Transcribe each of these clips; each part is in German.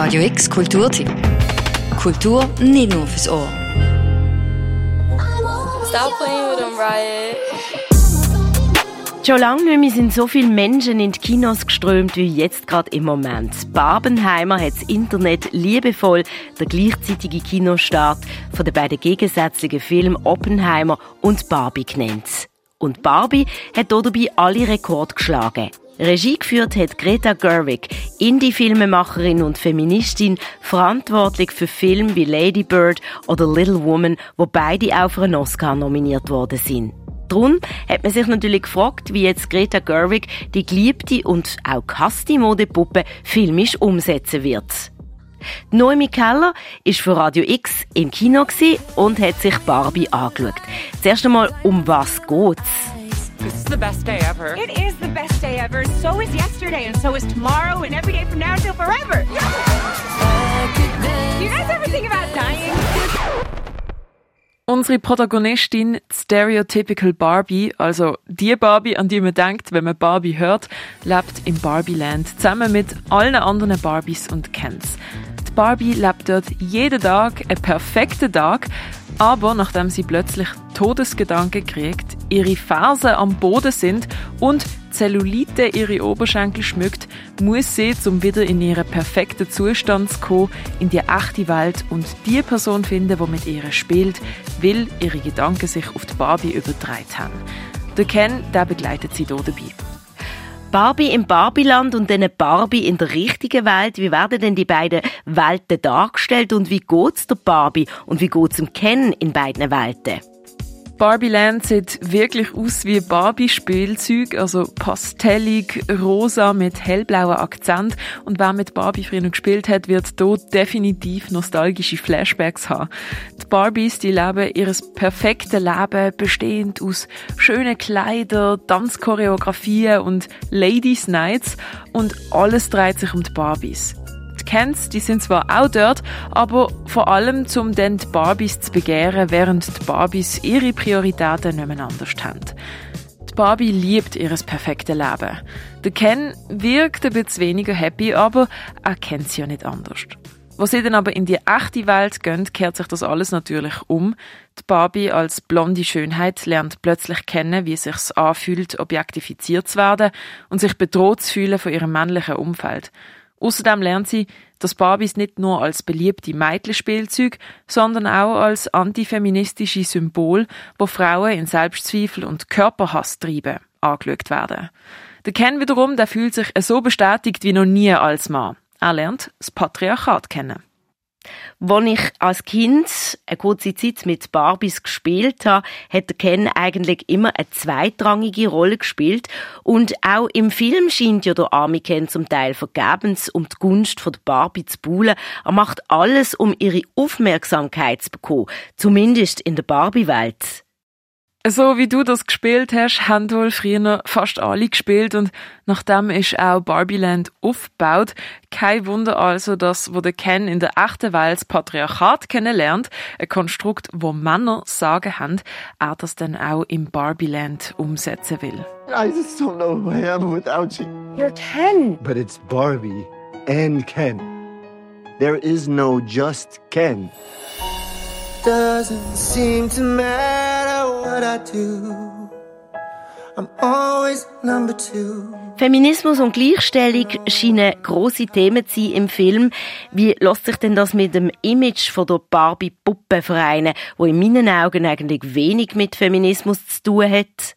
Radio X Kulturtipp. Kultur nicht nur fürs Ohr. Stop playing with them, Riot. Schon lange nicht mehr sind so viele Menschen in die Kinos geströmt wie jetzt gerade im Moment. Barbenheimer hat das Internet liebevoll der gleichzeitige Kinostart von den beiden gegensätzlichen Filmen Oppenheimer und Barbie genannt. Und Barbie hat dabei alle Rekorde geschlagen. Regie geführt hat Greta Gerwig, Indie-Filmemacherin und Feministin, verantwortlich für Filme wie Lady Bird oder Little Woman, wo beide auch für einen Oscar nominiert worden sind. Darum hat man sich natürlich gefragt, wie jetzt Greta Gerwig die geliebte und auch gehasste Modepuppe filmisch umsetzen wird. Noemi Keller ist für Radio X im Kino und hat sich Barbie angeschaut. Zuerst einmal, um was geht's? This is the best day ever. It is the best day ever. So is yesterday, and so is tomorrow, and every day from now until forever. Do you guys ever think about dying? Unsere Protagonistin, Stereotypical Barbie, also die Barbie, an die man denkt, wenn man Barbie hört, lebt im Barbieland zusammen mit allen anderen Barbies und Kens. Barbie lebt dort jeden Tag einen perfekten Tag, aber nachdem sie plötzlich Todesgedanken kriegt, ihre Fersen am Boden sind und Zellulite ihre Oberschenkel schmückt, muss sie, um wieder in ihren perfekten Zustand zu kommen, in die echte Welt und die Person finden, die mit ihr spielt, will ihre Gedanken sich auf die Barbie übertragen haben. Der Ken, der begleitet sie hier dabei. Barbie im Barbieland und dann Barbie in der richtigen Welt. Wie werden denn die beiden Welten dargestellt und wie geht's der Barbie und wie geht's dem Ken in beiden Welten? Barbie Land sieht wirklich aus wie Barbie-Spielzeug, also pastellig, rosa mit hellblauem Akzent. Und wer mit Barbie früher gespielt hat, wird dort definitiv nostalgische Flashbacks haben. Die Barbies, die leben ihres perfekten Leben bestehend aus schönen Kleidern, Tanzchoreografien und Ladies Nights. Und alles dreht sich um die Barbies. Kens, die sind zwar auch dort, aber vor allem zum dann die Barbies zu begehren, während die Barbies ihre Prioritäten nicht mehr anders haben. Die Barbie liebt ihres perfekte Leben. Der Ken wirkt ein bisschen weniger happy, aber er kennt sie ja nicht anders. Wo sie dann aber in die echte Welt gehen, kehrt sich das alles natürlich um. Die Barbie als blonde Schönheit lernt plötzlich kennen, wie es sich anfühlt, objektifiziert zu werden und sich bedroht zu fühlen von ihrem männlichen Umfeld. Außerdem lernt sie, dass Barbies nicht nur als beliebte Mädchenspielzeug, sondern auch als antifeministische Symbol, wo Frauen in Selbstzweifel und Körperhass treiben, angeschaut werden. Der Ken wiederum, der fühlt sich so bestätigt wie noch nie als Mann. Er lernt das Patriarchat kennen. Als ich als Kind eine kurze Zeit mit Barbies gespielt habe, hat Ken eigentlich immer eine zweitrangige Rolle gespielt. Und auch im Film scheint ja der arme Ken zum Teil vergebens um die Gunst von der Barbie zu buhlen. Er macht alles, um ihre Aufmerksamkeit zu bekommen. Zumindest in der Barbie-Welt. So wie du das gespielt hast, haben wohl früher fast alle gespielt und nachdem ist auch Barbieland aufgebaut. Kein Wunder also, dass, wo der Ken in der echten Welt das Patriarchat kennenlernt, ein Konstrukt, wo Männer sagen haben, er das dann auch im Barbieland umsetzen will. I just don't know who I am without you. You're Ken. But it's Barbie and Ken. There is no just Ken. Doesn't seem to matter what I do. I'm always number two. Feminismus und Gleichstellung scheinen grosse Themen zu sein im Film. Wie lässt sich denn das mit dem Image von der Barbie-Puppe vereinen, wo in meinen Augen eigentlich wenig mit Feminismus zu tun hat?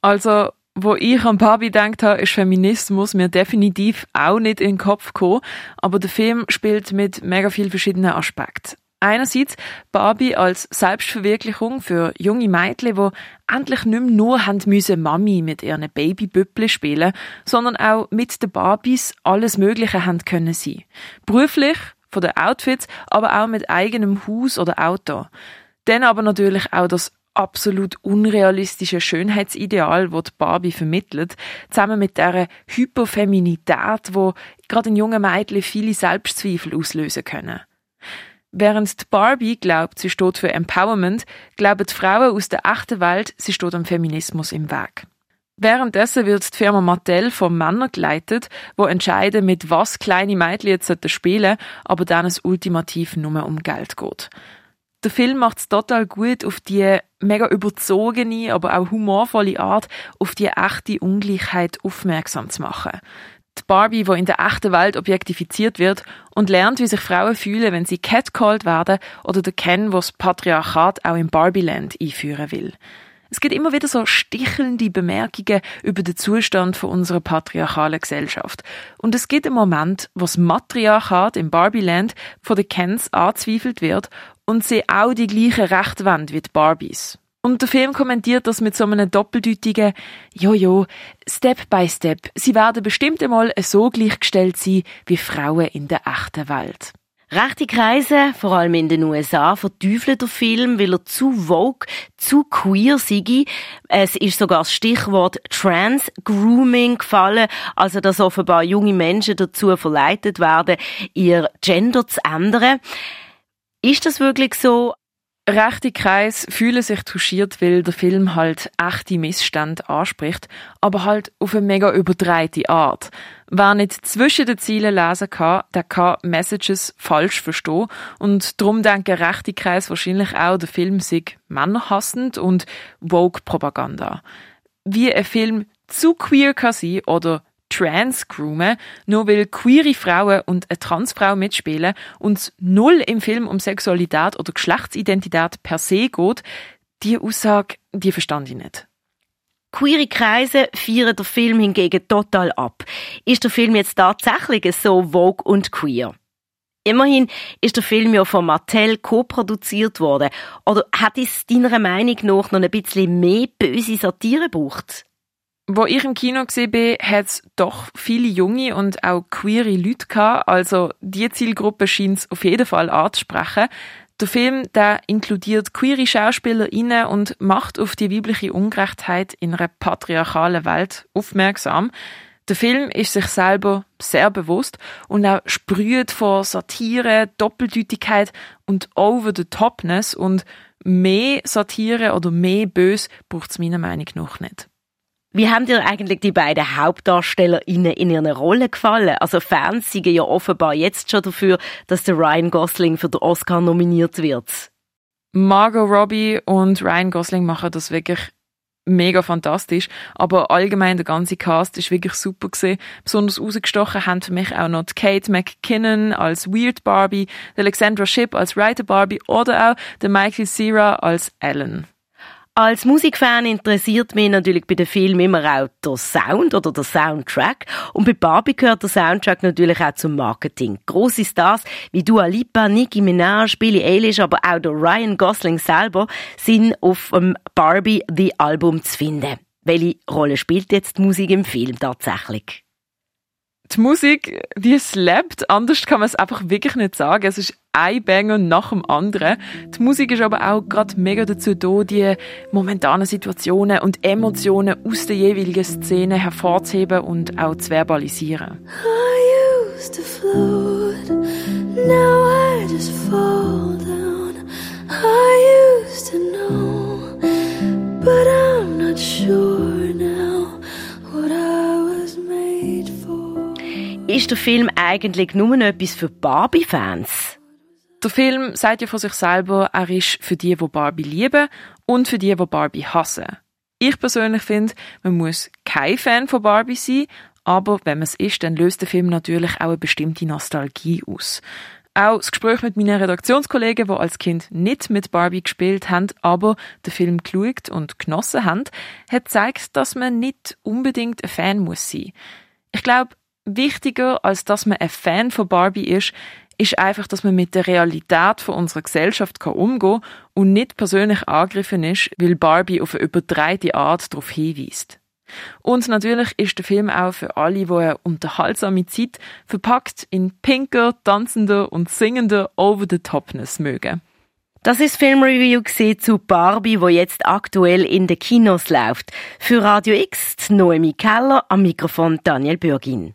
Also, wo ich an Barbie gedacht habe, ist Feminismus mir definitiv auch nicht in den Kopf gekommen, aber der Film spielt mit mega vielen verschiedenen Aspekten. Einerseits Barbie als Selbstverwirklichung für junge Mädchen, die endlich nicht mehr nur haben müssen Mami mit ihren Babybüppli spielen, sondern auch mit den Barbies alles Mögliche haben können sein. Beruflich, von den Outfits, aber auch mit eigenem Haus oder Auto. Dann aber natürlich auch das absolut unrealistische Schönheitsideal, das Barbie vermittelt, zusammen mit der Hyperfeminität, wo gerade in jungen Mädchen viele Selbstzweifel auslösen können. Während Barbie glaubt, sie steht für Empowerment, glauben Frauen aus der echten Welt, sie steht am Feminismus im Weg. Währenddessen wird die Firma Mattel von Männern geleitet, wo entscheiden, mit was kleine Mädchen jetzt spielen aber dann es ultimativ nur um Geld geht. Der Film macht es total gut, auf die mega überzogene, aber auch humorvolle Art, auf die echte Ungleichheit aufmerksam zu machen. Die Barbie, die in der echten Welt objektifiziert wird und lernt, wie sich Frauen fühlen, wenn sie catcalled werden, oder der Ken, wo das Patriarchat auch im Barbieland einführen will. Es gibt immer wieder so stichelnde Bemerkungen über den Zustand von unserer patriarchalen Gesellschaft. Und es gibt einen Moment, wo das Matriarchat im Barbieland von den Kens angezweifelt wird und sie auch die gleichen Rechte wollen wie die Barbies. Und der Film kommentiert das mit so einem doppeldeutigen Jojo, Step by Step. Sie werden bestimmt einmal so gleichgestellt sein wie Frauen in der echten Welt. Rechte Kreise, vor allem in den USA, verteufeln den Film, weil er zu vogue, zu queer sei. Es ist sogar das Stichwort Trans-Grooming gefallen, also dass offenbar junge Menschen dazu verleitet werden, ihr Gender zu ändern. Ist das wirklich so? Rechte Kreis fühlen sich touchiert, weil der Film halt echte Missstände anspricht, aber halt auf eine mega überdrehte Art. Wer nicht zwischen den Zielen lesen kann, der kann Messages falsch verstehen und darum denken rechte Kreis wahrscheinlich auch, der Film sei männerhassend und Vogue-Propaganda. Wie ein Film zu queer kann sein oder Trans-Groomen, nur weil queere Frauen und eine Transfrau mitspielen und es null im Film um Sexualität oder Geschlechtsidentität per se geht, die Aussage, die verstand ich nicht. Queere Kreise feiern den Film hingegen total ab. Ist der Film jetzt tatsächlich so vogue und queer? Immerhin ist der Film ja von Mattel co-produziert worden. Oder hat es deiner Meinung nach noch ein bisschen mehr böse Satire gebraucht? Wo ich im Kino gesehen bin, hat es doch viele junge und auch queere Leute gehabt. Also die Zielgruppe scheint es auf jeden Fall anzusprechen. Der Film der inkludiert queere SchauspielerInnen und macht auf die weibliche Ungerechtheit in einer patriarchalen Welt aufmerksam. Der Film ist sich selber sehr bewusst und auch sprüht vor Satire, Doppeldeutigkeit und Over-the-Topness und mehr Satire oder mehr Bös braucht es meiner Meinung nach nicht. Wie haben dir eigentlich die beiden HauptdarstellerInnen in ihren Rollen gefallen? Also Fans sind ja offenbar jetzt schon dafür, dass der Ryan Gosling für den Oscar nominiert wird. Margot Robbie und Ryan Gosling machen das wirklich mega fantastisch. Aber allgemein der ganze Cast ist wirklich super gesehen. Besonders rausgestochen haben für mich auch noch Kate McKinnon als Weird Barbie, Alexandra Shipp als Writer Barbie oder auch der Michael Cera als Ellen. Als Musikfan interessiert mich natürlich bei den Filmen immer auch der Sound oder der Soundtrack. Und bei Barbie gehört der Soundtrack natürlich auch zum Marketing. Grosse Stars wie Dua Lipa, Nicki Minaj, Billie Eilish, aber auch der Ryan Gosling selber sind auf dem Barbie The Album zu finden. Welche Rolle spielt jetzt die Musik im Film tatsächlich? Die Musik, die slappt, anders kann man es einfach wirklich nicht sagen. Es ist ein Banger nach dem anderen. Die Musik ist aber auch gerade mega dazu da, die momentanen Situationen und Emotionen aus der jeweiligen Szene hervorzuheben und auch zu verbalisieren. I used to float, now I just fall down. Ist der Film eigentlich nur etwas für Barbie-Fans? Der Film sagt ja von sich selber, er ist für die, die Barbie lieben und für die, die Barbie hassen. Ich persönlich finde, man muss kein Fan von Barbie sein, aber wenn man es ist, dann löst der Film natürlich auch eine bestimmte Nostalgie aus. Auch das Gespräch mit meinen Redaktionskollegen, die als Kind nicht mit Barbie gespielt haben, aber den Film geschaut und genossen haben, hat gezeigt, dass man nicht unbedingt ein Fan muss sein. Ich glaube, wichtiger als dass man ein Fan von Barbie ist, ist einfach, dass man mit der Realität von unserer Gesellschaft kann umgehen und nicht persönlich angegriffen ist, weil Barbie auf eine überdrehte Art darauf hinweist. Und natürlich ist der Film auch für alle, die eine unterhaltsame Zeit verpackt in pinker, tanzender und singender Over-the-Topness mögen. Das ist Filmreview zu Barbie, wo jetzt aktuell in den Kinos läuft. Für Radio X Noemi Keller am Mikrofon Daniel Bürgin.